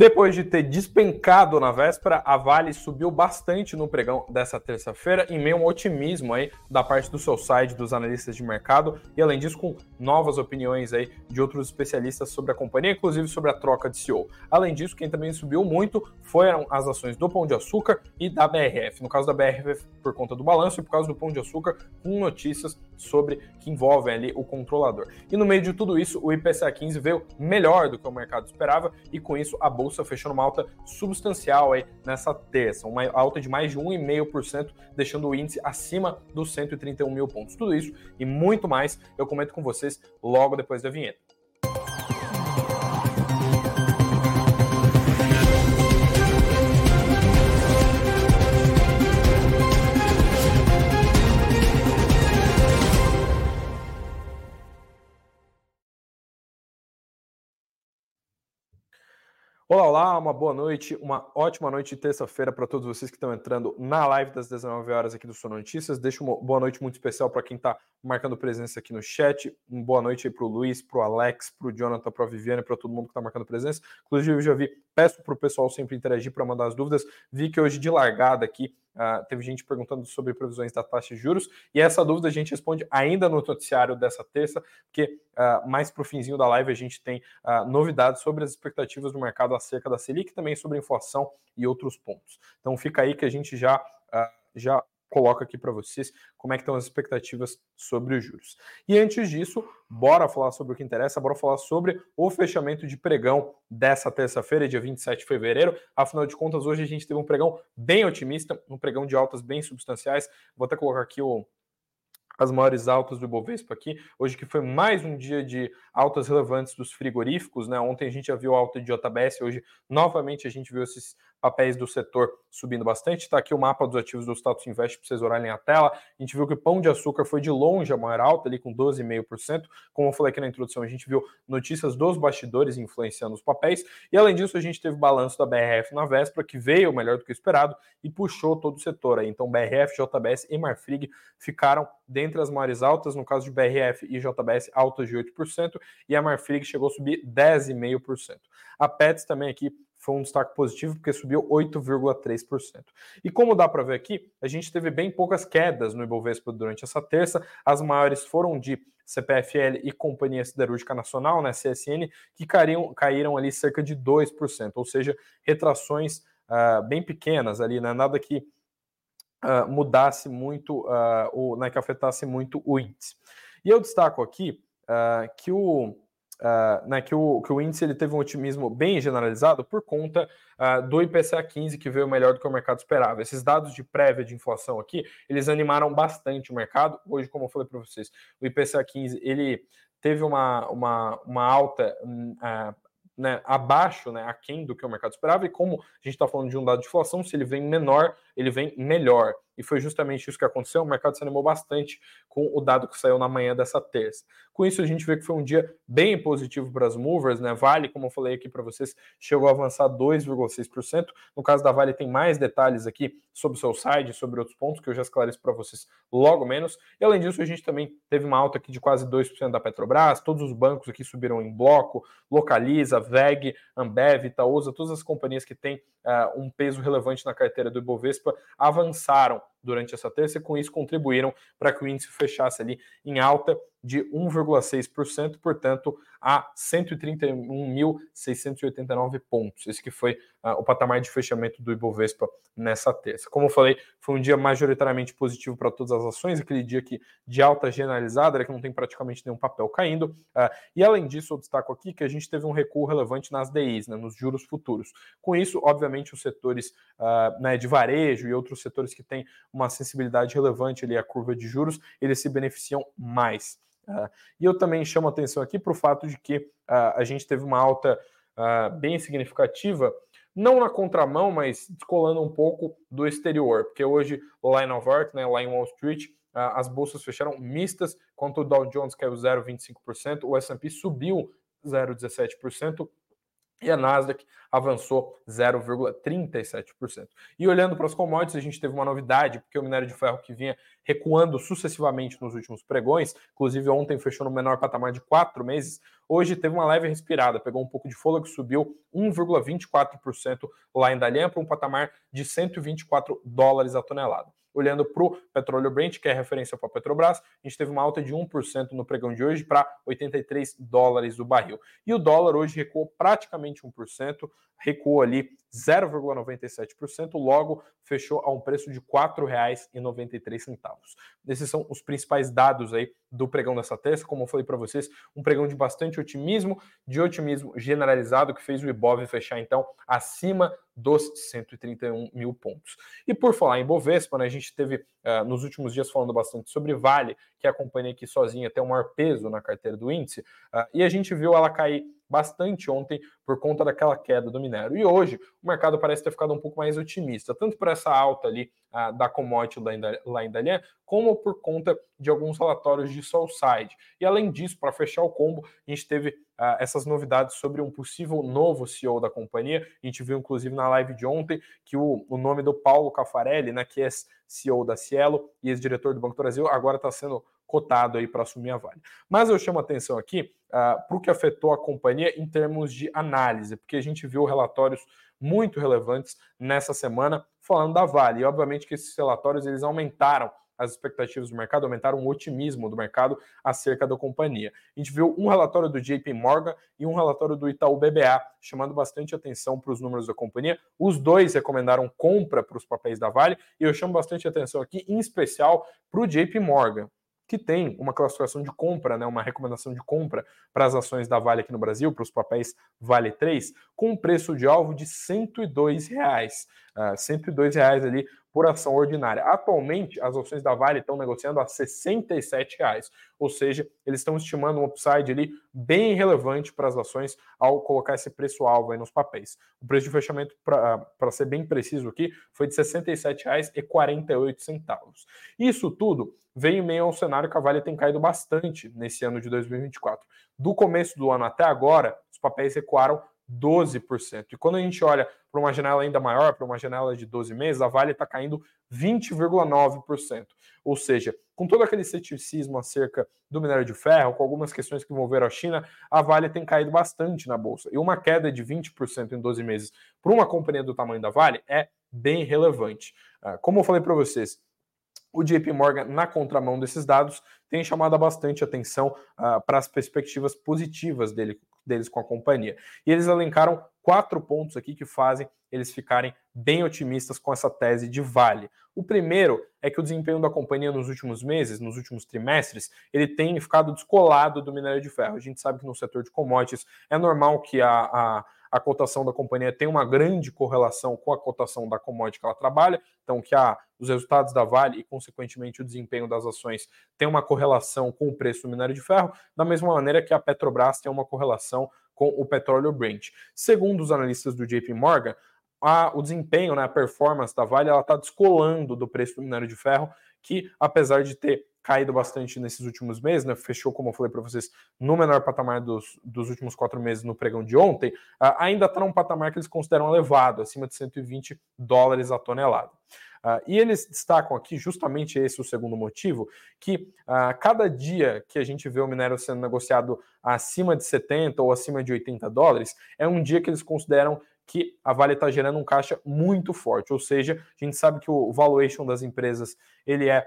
Depois de ter despencado na véspera, a Vale subiu bastante no pregão dessa terça-feira, em meio a um otimismo aí da parte do seu site, dos analistas de mercado, e além disso, com novas opiniões aí de outros especialistas sobre a companhia, inclusive sobre a troca de CEO. Além disso, quem também subiu muito foram as ações do Pão de Açúcar e da BRF. No caso da BRF, por conta do balanço, e por causa do Pão de Açúcar, com notícias sobre que envolvem ali o controlador. E no meio de tudo isso, o IPCA 15 veio melhor do que o mercado esperava, e com isso a bolsa fechou numa alta substancial aí nessa terça, uma alta de mais de 1,5%, deixando o índice acima dos 131 mil pontos. Tudo isso e muito mais eu comento com vocês logo depois da vinheta. Olá, olá, uma boa noite, uma ótima noite de terça-feira para todos vocês que estão entrando na live das 19 horas aqui do Sono Notícias. Deixo uma boa noite muito especial para quem está marcando presença aqui no chat. Uma boa noite aí para o Luiz, para o Alex, para o Jonathan, para a Viviane, para todo mundo que está marcando presença. Inclusive, eu já vi, peço para o pessoal sempre interagir para mandar as dúvidas. Vi que hoje de largada aqui Uh, teve gente perguntando sobre previsões da taxa de juros, e essa dúvida a gente responde ainda no noticiário dessa terça, porque uh, mais para o finzinho da live a gente tem uh, novidades sobre as expectativas do mercado acerca da Selic, também sobre inflação e outros pontos. Então fica aí que a gente já, já coloco aqui para vocês como é que estão as expectativas sobre os juros. E antes disso, bora falar sobre o que interessa, bora falar sobre o fechamento de pregão dessa terça-feira, dia 27 de fevereiro. Afinal de contas, hoje a gente teve um pregão bem otimista, um pregão de altas bem substanciais. Vou até colocar aqui o as maiores altas do Ibovespa aqui. Hoje que foi mais um dia de altas relevantes dos frigoríficos, né? Ontem a gente já viu alta de JBS, hoje novamente a gente viu esses papéis do setor subindo bastante. Está aqui o mapa dos ativos do Status Invest para vocês olharem a tela. A gente viu que o pão de açúcar foi de longe a maior alta, ali com 12,5%. Como eu falei aqui na introdução, a gente viu notícias dos bastidores influenciando os papéis. E além disso, a gente teve balanço da BRF na véspera, que veio melhor do que o esperado e puxou todo o setor. Aí. Então, BRF, JBS e Marfrig ficaram dentre as maiores altas. No caso de BRF e JBS, altas de 8%. E a Marfrig chegou a subir 10,5%. A Pets também aqui foi um destaque positivo porque subiu 8,3%. E como dá para ver aqui, a gente teve bem poucas quedas no Ibovespa durante essa terça. As maiores foram de CPFL e Companhia Siderúrgica Nacional, né, CSN, que caíram, caíram ali cerca de 2%, ou seja, retrações uh, bem pequenas ali, né, nada que uh, mudasse muito, uh, o, né, que afetasse muito o índice. E eu destaco aqui que o uh, né, que, o, que o índice ele teve um otimismo bem generalizado por conta uh, do IPCA 15, que veio melhor do que o mercado esperava. Esses dados de prévia de inflação aqui, eles animaram bastante o mercado. Hoje, como eu falei para vocês, o IPCA 15 ele teve uma, uma, uma alta uh, né, abaixo, né, aquém do que o mercado esperava, e como a gente está falando de um dado de inflação, se ele vem menor, ele vem melhor. E foi justamente isso que aconteceu. O mercado se animou bastante com o dado que saiu na manhã dessa terça. Com isso, a gente vê que foi um dia bem positivo para as movers, né? Vale, como eu falei aqui para vocês, chegou a avançar 2,6%. No caso da Vale, tem mais detalhes aqui sobre o seu site, sobre outros pontos que eu já esclareço para vocês logo menos. E além disso, a gente também teve uma alta aqui de quase 2% da Petrobras. Todos os bancos aqui subiram em bloco: Localiza, VEG, Ambev, Itaúsa, todas as companhias que têm uh, um peso relevante na carteira do Ibovespa avançaram durante essa terça e com isso contribuíram para que o índice fechasse ali em alta de 1,6%, portanto, a 131.689 pontos. Esse que foi uh, o patamar de fechamento do Ibovespa nessa terça. Como eu falei, foi um dia majoritariamente positivo para todas as ações, aquele dia que de alta generalizada, né, que não tem praticamente nenhum papel caindo. Uh, e além disso, eu destaco aqui que a gente teve um recuo relevante nas DIs, né, nos juros futuros. Com isso, obviamente, os setores uh, né, de varejo e outros setores que têm uma sensibilidade relevante ali à curva de juros, eles se beneficiam mais. Uh, e eu também chamo atenção aqui para o fato de que uh, a gente teve uma alta uh, bem significativa, não na contramão, mas descolando um pouco do exterior, porque hoje em Nova York, né, lá em Wall Street, as bolsas fecharam mistas, enquanto o Dow Jones caiu 0,25%, o S&P subiu 0,17%, e a Nasdaq avançou 0,37%. E olhando para os commodities, a gente teve uma novidade, porque o minério de ferro que vinha recuando sucessivamente nos últimos pregões, inclusive ontem fechou no menor patamar de quatro meses, hoje teve uma leve respirada, pegou um pouco de fôlego, subiu 1,24% lá em Dalian para um patamar de 124 dólares a tonelada. Olhando para o petróleo Brent, que é referência para a Petrobras, a gente teve uma alta de 1% no pregão de hoje para 83 dólares o barril. E o dólar hoje recuou praticamente 1%, recuou ali 0,97%, logo fechou a um preço de R$ 4,93. Esses são os principais dados aí do pregão dessa terça, como eu falei para vocês, um pregão de bastante otimismo, de otimismo generalizado, que fez o Ibov fechar então acima dos 131 mil pontos. E por falar em Bovespa, né, a gente teve uh, nos últimos dias falando bastante sobre Vale, que a companhia que sozinha tem o maior peso na carteira do índice, uh, e a gente viu ela cair bastante ontem por conta daquela queda do minério. E hoje o mercado parece ter ficado um pouco mais otimista, tanto por essa alta ali ah, da commodity lá em, Dalian, como por conta de alguns relatórios de Soulside. E além disso, para fechar o combo, a gente teve ah, essas novidades sobre um possível novo CEO da companhia. A gente viu inclusive na live de ontem que o, o nome do Paulo Cafarelli, né, que é CEO da Cielo e ex-diretor do Banco do Brasil, agora está sendo cotado aí para assumir a Vale. Mas eu chamo atenção aqui uh, para o que afetou a companhia em termos de análise, porque a gente viu relatórios muito relevantes nessa semana falando da Vale. E obviamente que esses relatórios eles aumentaram as expectativas do mercado, aumentaram o otimismo do mercado acerca da companhia. A gente viu um relatório do JP Morgan e um relatório do Itaú BBA, chamando bastante atenção para os números da companhia. Os dois recomendaram compra para os papéis da Vale, e eu chamo bastante atenção aqui, em especial, para o JP Morgan que tem uma classificação de compra, né, uma recomendação de compra para as ações da Vale aqui no Brasil, para os papéis Vale 3, com um preço de alvo de 102 reais. Uh, 102 reais ali por ação ordinária. Atualmente, as ações da Vale estão negociando a 67 reais, ou seja, eles estão estimando um upside ali bem relevante para as ações ao colocar esse preço-alvo nos papéis. O preço de fechamento, para ser bem preciso aqui, foi de R$ 67,48. Isso tudo veio em meio ao cenário que a Vale tem caído bastante nesse ano de 2024. Do começo do ano até agora, os papéis recuaram 12%. E quando a gente olha para uma janela ainda maior, para uma janela de 12 meses, a Vale está caindo 20,9%. Ou seja, com todo aquele ceticismo acerca do minério de ferro, com algumas questões que envolveram a China, a Vale tem caído bastante na bolsa. E uma queda de 20% em 12 meses para uma companhia do tamanho da Vale é bem relevante. Ah, como eu falei para vocês, o JP Morgan, na contramão desses dados, tem chamado bastante atenção uh, para as perspectivas positivas dele, deles com a companhia. E eles elencaram quatro pontos aqui que fazem eles ficarem bem otimistas com essa tese de Vale. O primeiro é que o desempenho da companhia nos últimos meses, nos últimos trimestres, ele tem ficado descolado do minério de ferro. A gente sabe que no setor de commodities é normal que a, a a cotação da companhia tem uma grande correlação com a cotação da commodity que ela trabalha, então que a, os resultados da Vale e, consequentemente, o desempenho das ações tem uma correlação com o preço do minério de ferro, da mesma maneira que a Petrobras tem uma correlação com o petróleo Brent. Segundo os analistas do JP Morgan, a, o desempenho, né, a performance da Vale, ela está descolando do preço do minério de ferro, que apesar de ter caído bastante nesses últimos meses, né? Fechou, como eu falei para vocês, no menor patamar dos, dos últimos quatro meses no pregão de ontem, uh, ainda está num patamar que eles consideram elevado, acima de 120 dólares a tonelada. Uh, e eles destacam aqui justamente esse o segundo motivo, que uh, cada dia que a gente vê o minério sendo negociado acima de 70 ou acima de 80 dólares, é um dia que eles consideram que a Vale está gerando um caixa muito forte, ou seja, a gente sabe que o valuation das empresas ele é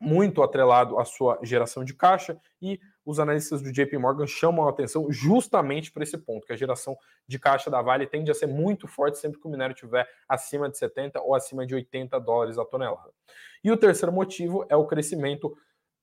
muito atrelado à sua geração de caixa e os analistas do JP Morgan chamam a atenção justamente para esse ponto, que a geração de caixa da Vale tende a ser muito forte sempre que o minério estiver acima de 70 ou acima de 80 dólares a tonelada. E o terceiro motivo é o crescimento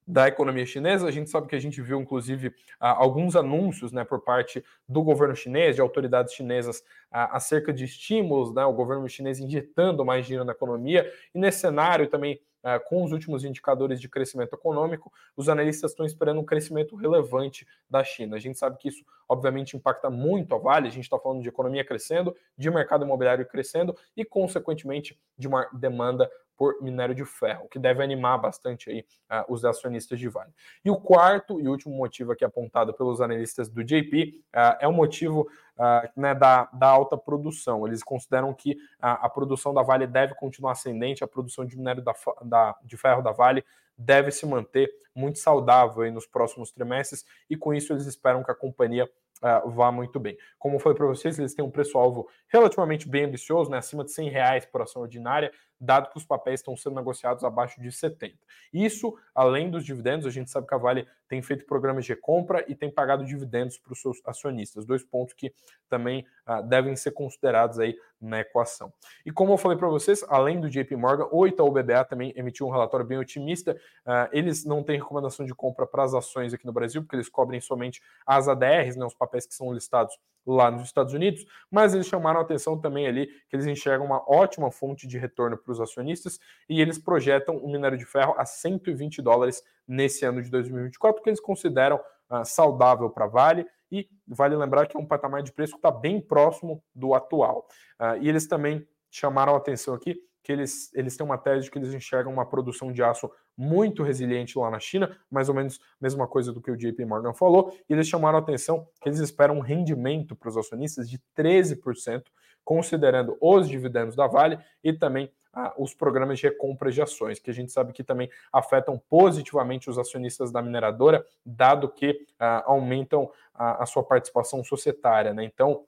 da economia chinesa. A gente sabe que a gente viu, inclusive, alguns anúncios né, por parte do governo chinês, de autoridades chinesas, acerca de estímulos, né, o governo chinês injetando mais dinheiro na economia, e nesse cenário também com os últimos indicadores de crescimento econômico, os analistas estão esperando um crescimento relevante da China. A gente sabe que isso, obviamente, impacta muito a Vale. A gente está falando de economia crescendo, de mercado imobiliário crescendo e, consequentemente, de uma demanda por minério de ferro, que deve animar bastante aí uh, os acionistas de Vale. E o quarto e último motivo aqui apontado pelos analistas do JP uh, é o motivo uh, né, da, da, alta produção. Eles consideram que a produção da Vale deve continuar ascendente, a produção de minério da, da, de ferro da Vale deve se manter muito saudável nos próximos trimestres e com isso eles esperam que a companhia uh, vá muito bem. Como foi para vocês, eles têm um preço-alvo relativamente bem ambicioso, né, acima de 100 reais por ação ordinária, dado que os papéis estão sendo negociados abaixo de 70. Isso, além dos dividendos, a gente sabe que a Vale tem feito programas de recompra e tem pagado dividendos para os seus acionistas, dois pontos que também uh, devem ser considerados aí na equação. E como eu falei para vocês, além do JP Morgan, o Itaú BBA também emitiu um relatório bem otimista. Uh, eles não têm recomendação de compra para as ações aqui no Brasil, porque eles cobrem somente as ADRs, né, os papéis que são listados lá nos Estados Unidos, mas eles chamaram a atenção também ali que eles enxergam uma ótima fonte de retorno para os acionistas e eles projetam o minério de ferro a 120 dólares nesse ano de 2024, que eles consideram uh, saudável para Vale e vale lembrar que é um patamar de preço que está bem próximo do atual. Uh, e eles também chamaram a atenção aqui que eles, eles têm uma tese de que eles enxergam uma produção de aço muito resiliente lá na China, mais ou menos a mesma coisa do que o JP Morgan falou, e eles chamaram a atenção que eles esperam um rendimento para os acionistas de 13%, considerando os dividendos da Vale e também ah, os programas de recompra de ações, que a gente sabe que também afetam positivamente os acionistas da mineradora, dado que ah, aumentam a, a, sua participação societária. Né? Então,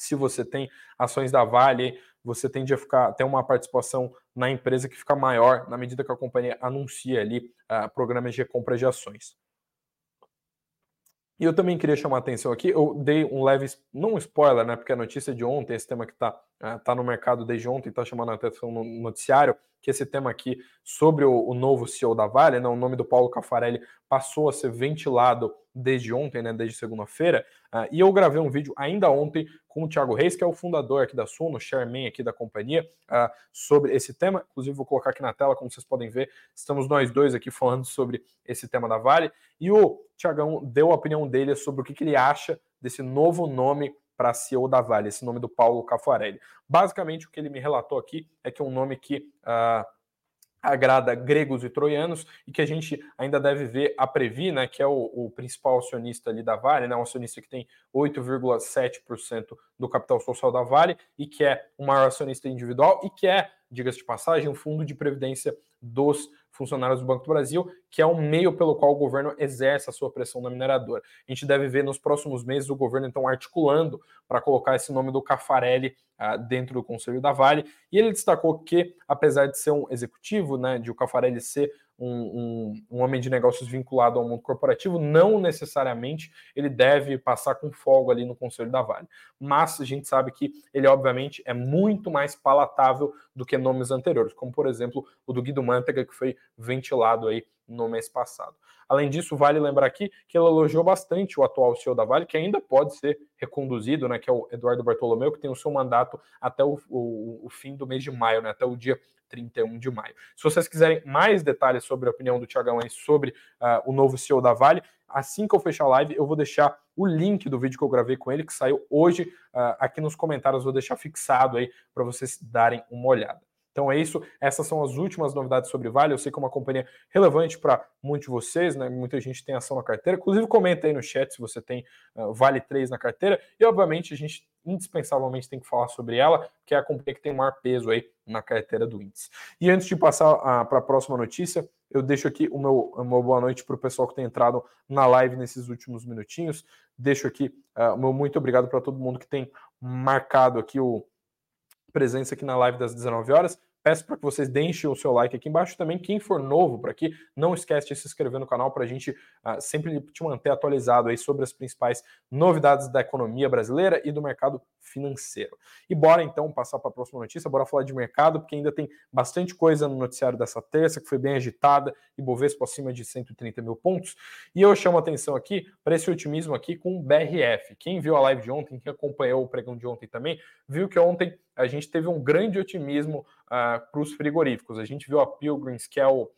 se você tem ações da Vale, você tende a ficar ter uma participação na empresa que fica maior na medida que a companhia anuncia ali uh, programas de compra de ações. E eu também queria chamar a atenção aqui, eu dei um leve, não um spoiler, né, porque a notícia de ontem, esse tema que está uh, tá no mercado desde ontem, está chamando a atenção no noticiário, que esse tema aqui sobre o, o novo CEO da Vale, né, o nome do Paulo Cafarelli passou a ser ventilado desde ontem, né, desde segunda-feira, uh, e eu gravei um vídeo ainda ontem com o Thiago Reis, que é o fundador aqui da Suno, chairman aqui da companhia, uh, sobre esse tema. Inclusive, vou colocar aqui na tela, como vocês podem ver, estamos nós dois aqui falando sobre esse tema da Vale, e o Thiagão deu a opinião dele sobre o que, que ele acha desse novo nome para CEO da Vale, esse nome do Paulo Cafarelli. Basicamente, o que ele me relatou aqui é que é um nome que uh, agrada gregos e troianos e que a gente ainda deve ver a Previ, né, que é o, o principal acionista ali da Vale, né, um acionista que tem 8,7% do capital social da Vale e que é o maior acionista individual e que é, diga-se de passagem, um fundo de previdência dos funcionários do Banco do Brasil, que é um meio pelo qual o governo exerce a sua pressão na mineradora. A gente deve ver nos próximos meses o governo então articulando para colocar esse nome do Cafarelli uh, dentro do Conselho da Vale. E ele destacou que, apesar de ser um executivo, né, de o Cafarelli ser um, um, um, homem de negócios vinculado ao mundo corporativo, não necessariamente ele deve passar com folga ali no Conselho da Vale. Mas a gente sabe que ele, obviamente, é muito mais palatável do que nomes anteriores, como, por exemplo, o do Guido Mantega, que foi ventilado aí no mês passado. Além disso, vale lembrar aqui que ele elogiou bastante o atual CEO da Vale, que ainda pode ser reconduzido, né, que é o Eduardo Bartolomeu, que tem o seu mandato até o, o, o fim do mês de maio, né, até o dia 31 de maio. Se vocês quiserem mais detalhes sobre a opinião do Tiagão aí sobre uh, o novo CEO da Vale, assim que eu fechar a live, eu vou deixar o link do vídeo que eu gravei com ele, que saiu hoje, uh, aqui nos comentários, vou deixar fixado aí para vocês darem uma olhada. Então é isso, essas são as últimas novidades sobre Vale. Eu sei que é uma companhia relevante para muitos de vocês, né? Muita gente tem ação na carteira. Inclusive, comenta aí no chat se você tem uh, Vale 3 na carteira. E, obviamente, a gente indispensavelmente tem que falar sobre ela, que é a companhia que tem maior peso aí na carteira do índice. E antes de passar uh, para a próxima notícia, eu deixo aqui o meu, uma boa noite para o pessoal que tem entrado na live nesses últimos minutinhos. Deixo aqui uh, o meu muito obrigado para todo mundo que tem marcado aqui o presença aqui na live das 19 horas. Peço para que vocês deixem o seu like aqui embaixo também. Quem for novo por aqui, não esquece de se inscrever no canal para a gente uh, sempre te manter atualizado aí sobre as principais novidades da economia brasileira e do mercado financeiro. E bora então passar para a próxima notícia, bora falar de mercado, porque ainda tem bastante coisa no noticiário dessa terça, que foi bem agitada, e Bovespa acima de 130 mil pontos. E eu chamo atenção aqui para esse otimismo aqui com o BRF. Quem viu a live de ontem, quem acompanhou o pregão de ontem também, viu que ontem a gente teve um grande otimismo uh, para os frigoríficos. A gente viu a Pilgrims, que é o, uh,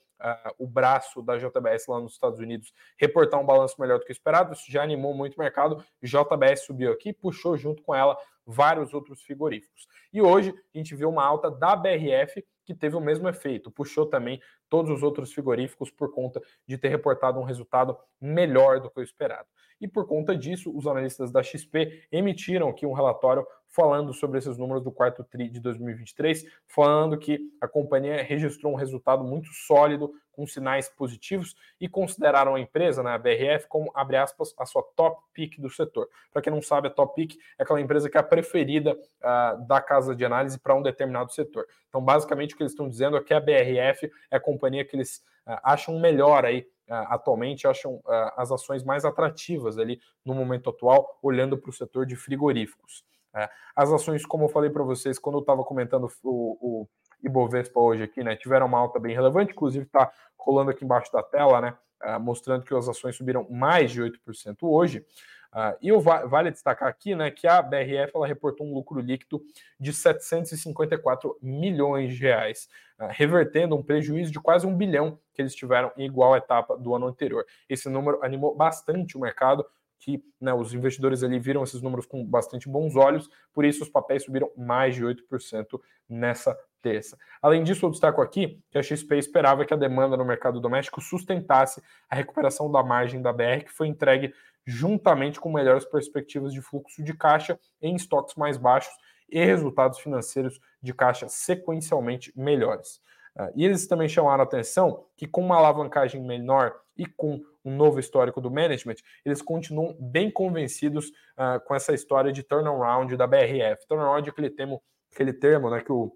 o braço da JBS lá nos Estados Unidos, reportar um balanço melhor do que esperado. Isso já animou muito o mercado. JBS subiu aqui, puxou junto com ela vários outros frigoríficos. E hoje a gente viu uma alta da BRF que teve o mesmo efeito, puxou também todos os outros frigoríficos por conta de ter reportado um resultado melhor do que o esperado. E por conta disso, os analistas da XP emitiram aqui um relatório falando sobre esses números do quarto TRI de 2023, falando que a companhia registrou um resultado muito sólido, com sinais positivos, e consideraram a empresa, né, a BRF, como, abre aspas, a sua top pick do setor. Para quem não sabe, a top pick é aquela empresa que é a preferida uh, da casa de análise para um determinado setor. Então, basicamente, o que eles estão dizendo é que a BRF é a companhia que eles uh, acham melhor aí atualmente acham as ações mais atrativas ali no momento atual, olhando para o setor de frigoríficos. É, as ações, como eu falei para vocês, quando eu estava comentando o, o Ibovespa hoje aqui, né, tiveram uma alta bem relevante, inclusive está rolando aqui embaixo da tela, né, mostrando que as ações subiram mais de 8% hoje. Uh, e o, vale destacar aqui né, que a BRF ela reportou um lucro líquido de 754 milhões de reais, uh, revertendo um prejuízo de quase um bilhão que eles tiveram em igual etapa do ano anterior. Esse número animou bastante o mercado, que né, os investidores ali viram esses números com bastante bons olhos, por isso os papéis subiram mais de 8% nessa terça. Além disso, eu destaco aqui que a XP esperava que a demanda no mercado doméstico sustentasse a recuperação da margem da BR, que foi entregue juntamente com melhores perspectivas de fluxo de caixa em estoques mais baixos e resultados financeiros de caixa sequencialmente melhores. Uh, e eles também chamaram a atenção que, com uma alavancagem menor e com um novo histórico do management, eles continuam bem convencidos uh, com essa história de turnaround da BRF. Turnaround é aquele termo, aquele termo né, que o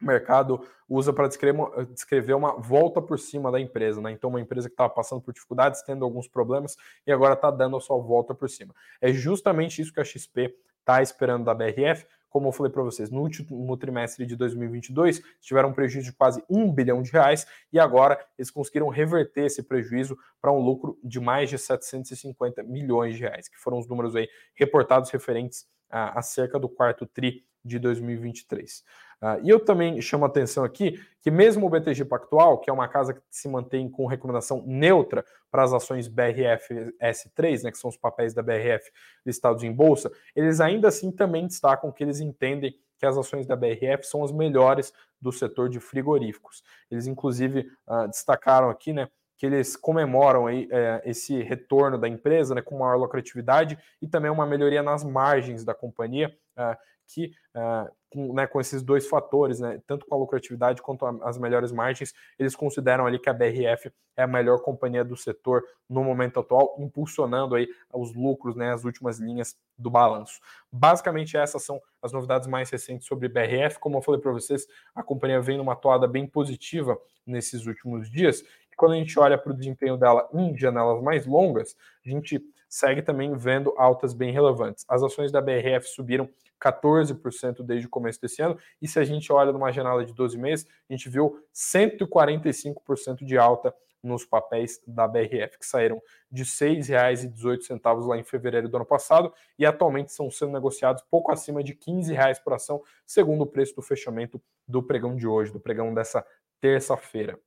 mercado usa para descrever, descrever uma volta por cima da empresa. Né? Então, uma empresa que estava passando por dificuldades, tendo alguns problemas e agora está dando a sua volta por cima. É justamente isso que a XP está esperando da BRF, como eu falei para vocês, no último trimestre de 2022, tiveram um prejuízo de quase um bilhão de reais e agora eles conseguiram reverter esse prejuízo para um lucro de mais de 750 milhões de reais, que foram os números aí reportados referentes a, a cerca do quarto tri de 2023. Uh, e eu também chamo a atenção aqui que mesmo o BTG Pactual, que é uma casa que se mantém com recomendação neutra para as ações BRF-S3, né, que são os papéis da BRF listados em bolsa, eles ainda assim também destacam que eles entendem que as ações da BRF são as melhores do setor de frigoríficos. Eles inclusive uh, destacaram aqui, né, que eles comemoram aí, é, esse retorno da empresa né, com maior lucratividade e também uma melhoria nas margens da companhia, uh, que uh, com, né, com, esses dois fatores, né, tanto com a lucratividade quanto a, as melhores margens, eles consideram ali que a BRF é a melhor companhia do setor no momento atual, impulsionando aí os lucros, né, as últimas linhas do balanço. Basicamente essas são as novidades mais recentes sobre BRF. Como eu falei para vocês, a companhia vem numa toada bem positiva nesses últimos dias. E quando a gente olha para o desempenho dela em janelas mais longas, a gente segue também vendo altas bem relevantes. As ações da BRF subiram 14% desde o começo desse ano, e se a gente olha numa janela de 12 meses, a gente viu 145% de alta nos papéis da BRF, que saíram de R$ 6,18 lá em fevereiro do ano passado e atualmente estão sendo negociados pouco acima de R$ 15,00 por ação, segundo o preço do fechamento do pregão de hoje, do pregão dessa terça-feira.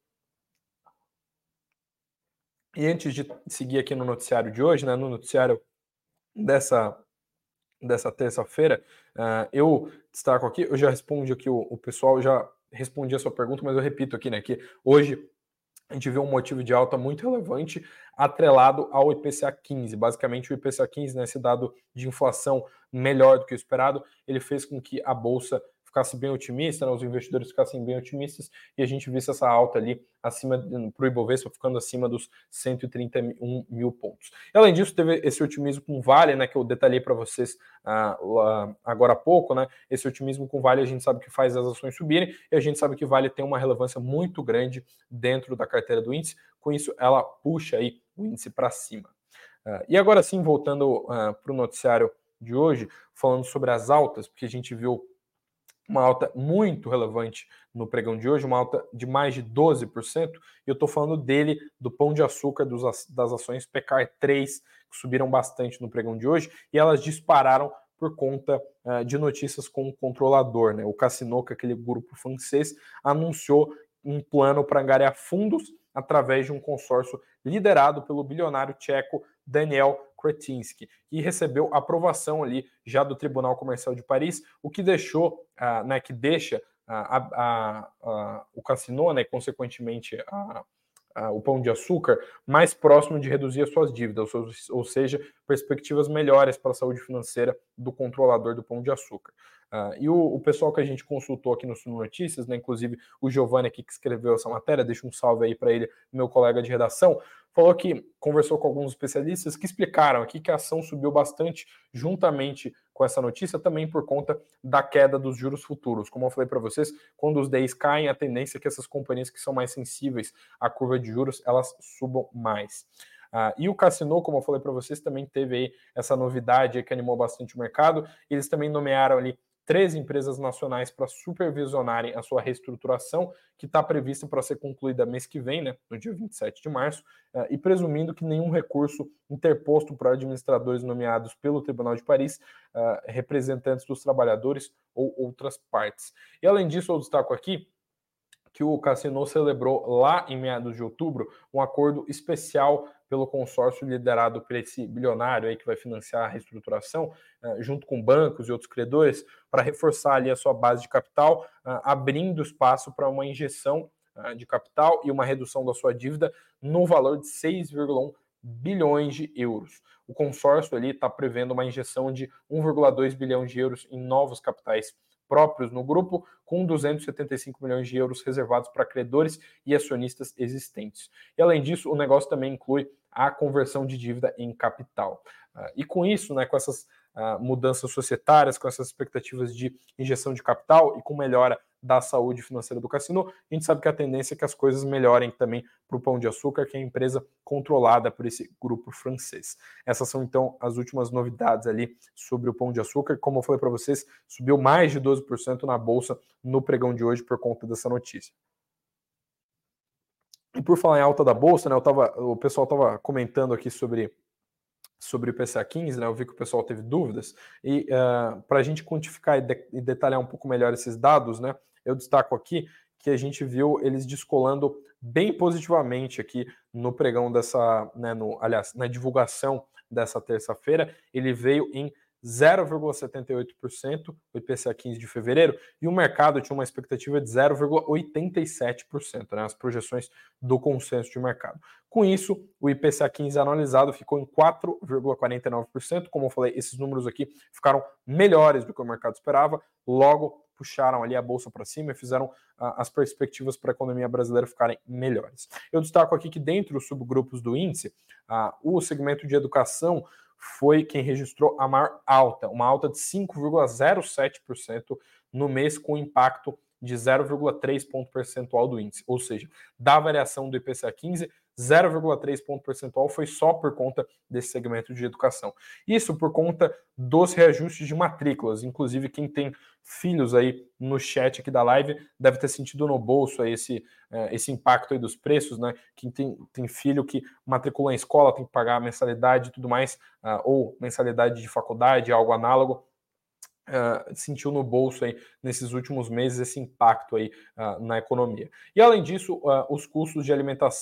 E antes de seguir aqui no noticiário de hoje, né, no noticiário dessa dessa terça-feira, uh, eu destaco aqui, eu já respondi aqui, o, o pessoal já respondi a sua pergunta, mas eu repito aqui, né, que hoje a gente vê um motivo de alta muito relevante atrelado ao IPCA 15. Basicamente, o IPCA 15, né, esse dado de inflação melhor do que o esperado, ele fez com que a bolsa ficasse bem otimista, né, os investidores ficassem bem otimistas e a gente visse essa alta ali acima para o Ibovespa, ficando acima dos 131 mil pontos. E, além disso, teve esse otimismo com Vale, né, que eu detalhei para vocês uh, agora há pouco, né, esse otimismo com Vale a gente sabe que faz as ações subirem e a gente sabe que Vale tem uma relevância muito grande dentro da carteira do índice, com isso ela puxa aí o índice para cima. Uh, e agora sim, voltando uh, para o noticiário de hoje, falando sobre as altas, porque a gente viu uma alta muito relevante no pregão de hoje, uma alta de mais de 12%. E eu estou falando dele, do pão de açúcar dos, das ações PECAR 3, que subiram bastante no pregão de hoje, e elas dispararam por conta uh, de notícias com o controlador. Né? O Cassinoca, aquele grupo francês, anunciou um plano para angariar fundos através de um consórcio liderado pelo bilionário tcheco Daniel Kretinsky, que recebeu aprovação ali já do Tribunal Comercial de Paris, o que deixou, uh, né, que deixa a, a, a, o Cassino, né, consequentemente o Pão de Açúcar, mais próximo de reduzir as suas dívidas, ou, ou seja, perspectivas melhores para a saúde financeira do controlador do Pão de Açúcar. Uh, e o, o, pessoal que a gente consultou aqui no Suno Notícias, né, inclusive o Giovanni aqui que escreveu essa matéria, deixa um salve aí para ele, meu colega de redação, falou que conversou com alguns especialistas que explicaram aqui que a ação subiu bastante juntamente com essa notícia, também por conta da queda dos juros futuros. Como eu falei para vocês, quando os DEIs caem, a tendência é que essas companhias que são mais sensíveis à curva de juros, elas subam mais. Uh, e o Cassino, como eu falei para vocês, também teve aí essa novidade que animou bastante o mercado. Eles também nomearam ali três empresas nacionais para supervisionarem a sua reestruturação, que está prevista para ser concluída mês que vem, né, no dia 27 de março, uh, e presumindo que nenhum recurso interposto por administradores nomeados pelo Tribunal de Paris, uh, representantes dos trabalhadores ou outras partes. E além disso, eu destaco aqui que o Cassino celebrou lá em meados de outubro um acordo especial pelo consórcio liderado por esse bilionário aí que vai financiar a reestruturação, uh, junto com bancos e outros credores, para reforçar ali a sua base de capital, uh, abrindo espaço para uma injeção uh, de capital e uma redução da sua dívida no valor de 6,1 bilhões de euros. O consórcio ali está prevendo uma injeção de 1,2 bilhão de euros em novos capitais próprios no grupo, com 275 milhões de euros reservados para credores e acionistas existentes. E além disso, o negócio também inclui a conversão de dívida em capital. Uh, e com isso, né, com essas uh, mudanças societárias, com essas expectativas de injeção de capital e com melhora da saúde financeira do cassino, a gente sabe que a tendência é que as coisas melhorem também para o Pão de Açúcar, que é a empresa controlada por esse grupo francês. Essas são então as últimas novidades ali sobre o Pão de Açúcar. Como eu falei para vocês, subiu mais de 12% na bolsa no pregão de hoje por conta dessa notícia. E por falar em alta da bolsa, né, eu tava, o pessoal estava comentando aqui sobre sobre o PCA 15, né? Eu vi que o pessoal teve dúvidas e uh, para a gente quantificar e, de, e, detalhar um pouco melhor esses dados, né? Eu destaco aqui que a gente viu eles descolando bem positivamente aqui no pregão dessa, né? No, aliás, na divulgação dessa terça-feira, ele veio em 0,78% o IPCA 15 de fevereiro, e o mercado tinha uma expectativa de 0,87%, né, as projeções do consenso de mercado. Com isso, o IPCA 15 analisado ficou em 4,49%. Como eu falei, esses números aqui ficaram melhores do que o mercado esperava, logo puxaram ali a bolsa para cima e fizeram uh, as perspectivas para a economia brasileira ficarem melhores. Eu destaco aqui que dentro dos subgrupos do índice, uh, o segmento de educação foi quem registrou a maior alta, uma alta de 5,07% no mês, com impacto de 0,3 ponto percentual do índice, ou seja, da variação do IPCA 15, 0,3 ponto percentual foi só por conta desse segmento de educação. Isso por conta dos reajustes de matrículas. Inclusive, quem tem filhos aí no chat aqui da live deve ter sentido no bolso aí esse, é, esse impacto aí dos preços, né? Quem tem, tem filho que matricula em escola tem que pagar mensalidade e tudo mais, uh, ou mensalidade de faculdade, algo análogo Uh, sentiu no bolso aí nesses últimos meses esse impacto aí uh, na economia. E além disso, uh, os custos de,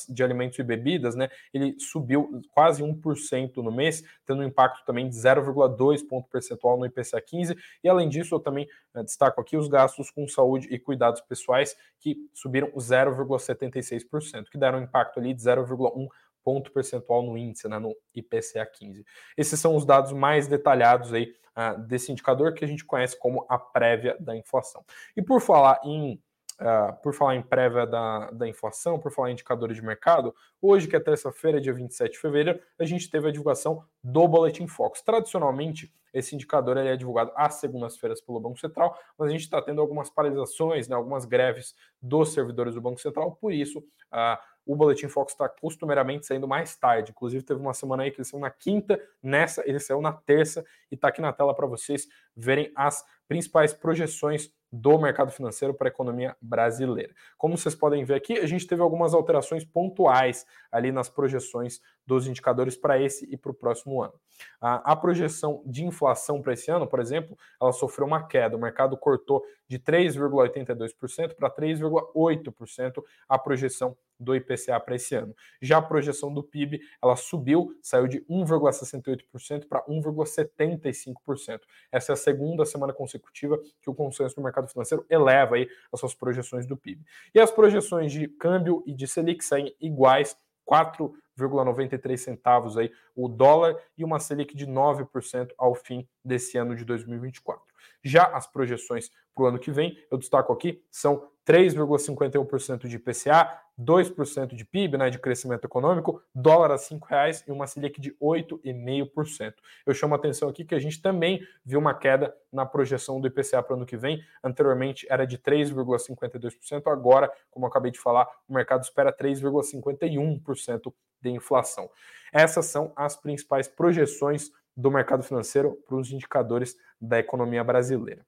de alimentos e bebidas, né, ele subiu quase 1% no mês, tendo um impacto também de 0,2 ponto percentual no IPCA 15. E além disso, eu também destaco aqui os gastos com saúde e cuidados pessoais, que subiram 0,76%, que deram um impacto ali de 0,1 ponto percentual no índice, né, no IPCA 15. Esses são os dados mais detalhados aí uh, desse indicador que a gente conhece como a prévia da inflação. E por falar em Uh, por falar em prévia da, da inflação, por falar em indicadores de mercado, hoje, que é terça-feira, dia 27 de fevereiro, a gente teve a divulgação do Boletim Focus. Tradicionalmente, esse indicador é divulgado às segundas-feiras pelo Banco Central, mas a gente está tendo algumas paralisações, né, algumas greves dos servidores do Banco Central, por isso, uh, o Boletim Fox está costumeiramente saindo mais tarde. Inclusive, teve uma semana aí que ele saiu na quinta, nessa ele saiu na terça e está aqui na tela para vocês verem as principais projeções do mercado financeiro para a economia brasileira. Como vocês podem ver aqui, a gente teve algumas alterações pontuais ali nas projeções dos indicadores para esse e para o próximo ano. A, a projeção de inflação para esse ano, por exemplo, ela sofreu uma queda. O mercado cortou de 3,82% para 3,8% a projeção do IPCA para esse ano. Já a projeção do PIB, ela subiu, saiu de 1,68% para 1,75%. Essa é a segunda semana consecutiva que o consenso do mercado financeiro eleva aí as suas projeções do PIB. E as projeções de câmbio e de Selic saem iguais, 4,93 centavos aí o dólar e uma Selic de 9% ao fim desse ano de 2024. Já as projeções para o ano que vem, eu destaco aqui, são 3,51% de IPCA, 2% de PIB, né, de crescimento econômico, dólar a R$ reais e uma Selic de 8,5%. Eu chamo a atenção aqui que a gente também viu uma queda na projeção do IPCA para o ano que vem. Anteriormente era de 3,52%, agora, como eu acabei de falar, o mercado espera 3,51% de inflação. Essas são as principais projeções do mercado financeiro para os indicadores da economia brasileira.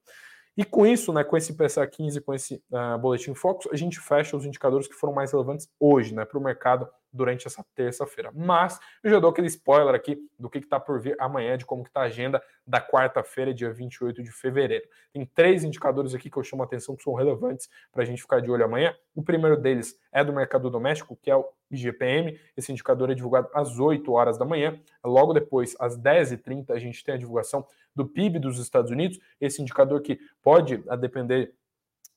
E com isso, né, com esse PSA 15, com esse uh, boletim Focus, a gente fecha os indicadores que foram mais relevantes hoje, né, para o mercado durante essa terça-feira. Mas eu já dou aquele spoiler aqui do que está por vir amanhã, de como está a agenda da quarta-feira, dia 28 de fevereiro. Tem três indicadores aqui que eu chamo a atenção que são relevantes para a gente ficar de olho amanhã. O primeiro deles é do mercado doméstico, que é o IGPM. Esse indicador é divulgado às 8 horas da manhã. Logo depois, às 10h30, a gente tem a divulgação do PIB dos Estados Unidos. Esse indicador que pode, a depender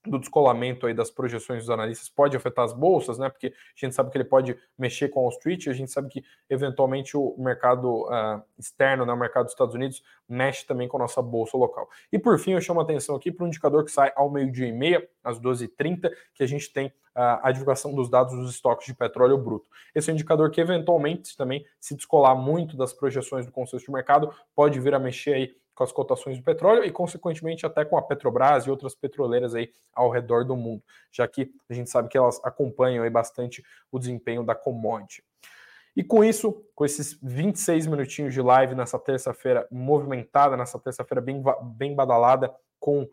do descolamento aí das projeções dos analistas pode afetar as bolsas, né? Porque a gente sabe que ele pode mexer com Wall Street, a gente sabe que eventualmente o mercado uh, externo, né, o mercado dos Estados Unidos, mexe também com a nossa bolsa local. E por fim, eu chamo a atenção aqui para um indicador que sai ao meio-dia e meia, às 12h30, que a gente tem uh, a divulgação dos dados dos estoques de petróleo bruto. Esse é um indicador que eventualmente também, se descolar muito das projeções do consenso de mercado, pode vir a mexer aí com as cotações do petróleo e, consequentemente, até com a Petrobras e outras petroleiras aí ao redor do mundo, já que a gente sabe que elas acompanham aí bastante o desempenho da commodity. E com isso, com esses 26 minutinhos de live nessa terça-feira movimentada, nessa terça-feira bem, bem badalada, com uh,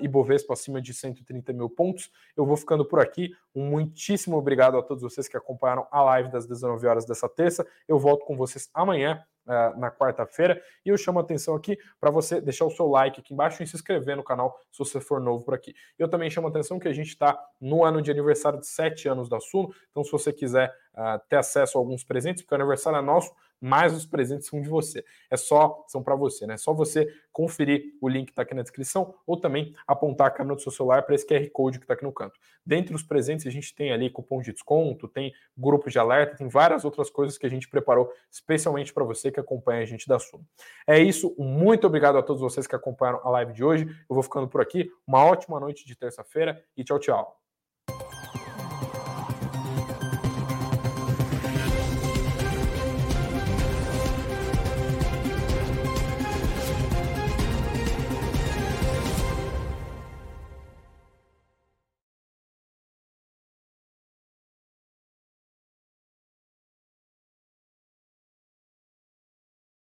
Ibovespa acima de 130 mil pontos, eu vou ficando por aqui. Um muitíssimo obrigado a todos vocês que acompanharam a live das 19 horas dessa terça. Eu volto com vocês amanhã uh, na quarta-feira. E eu chamo a atenção aqui para você deixar o seu like aqui embaixo e se inscrever no canal se você for novo por aqui. Eu também chamo a atenção que a gente está no ano de aniversário de sete anos da Suno, então se você quiser uh, ter acesso a alguns presentes, porque o aniversário é nosso, mas os presentes são de você. É só, são para você, né? É só você conferir o link que está aqui na descrição ou também apontar a câmera do seu celular para esse QR Code que está aqui no canto. Dentre os presentes, a gente tem ali cupom de desconto, tem grupo de alerta, tem várias outras coisas que a gente preparou especialmente para você que acompanha a gente da Suno. É isso, muito obrigado a todos vocês que acompanharam a live de hoje. Eu vou ficando por aqui. Uma ótima noite de terça-feira e tchau, tchau.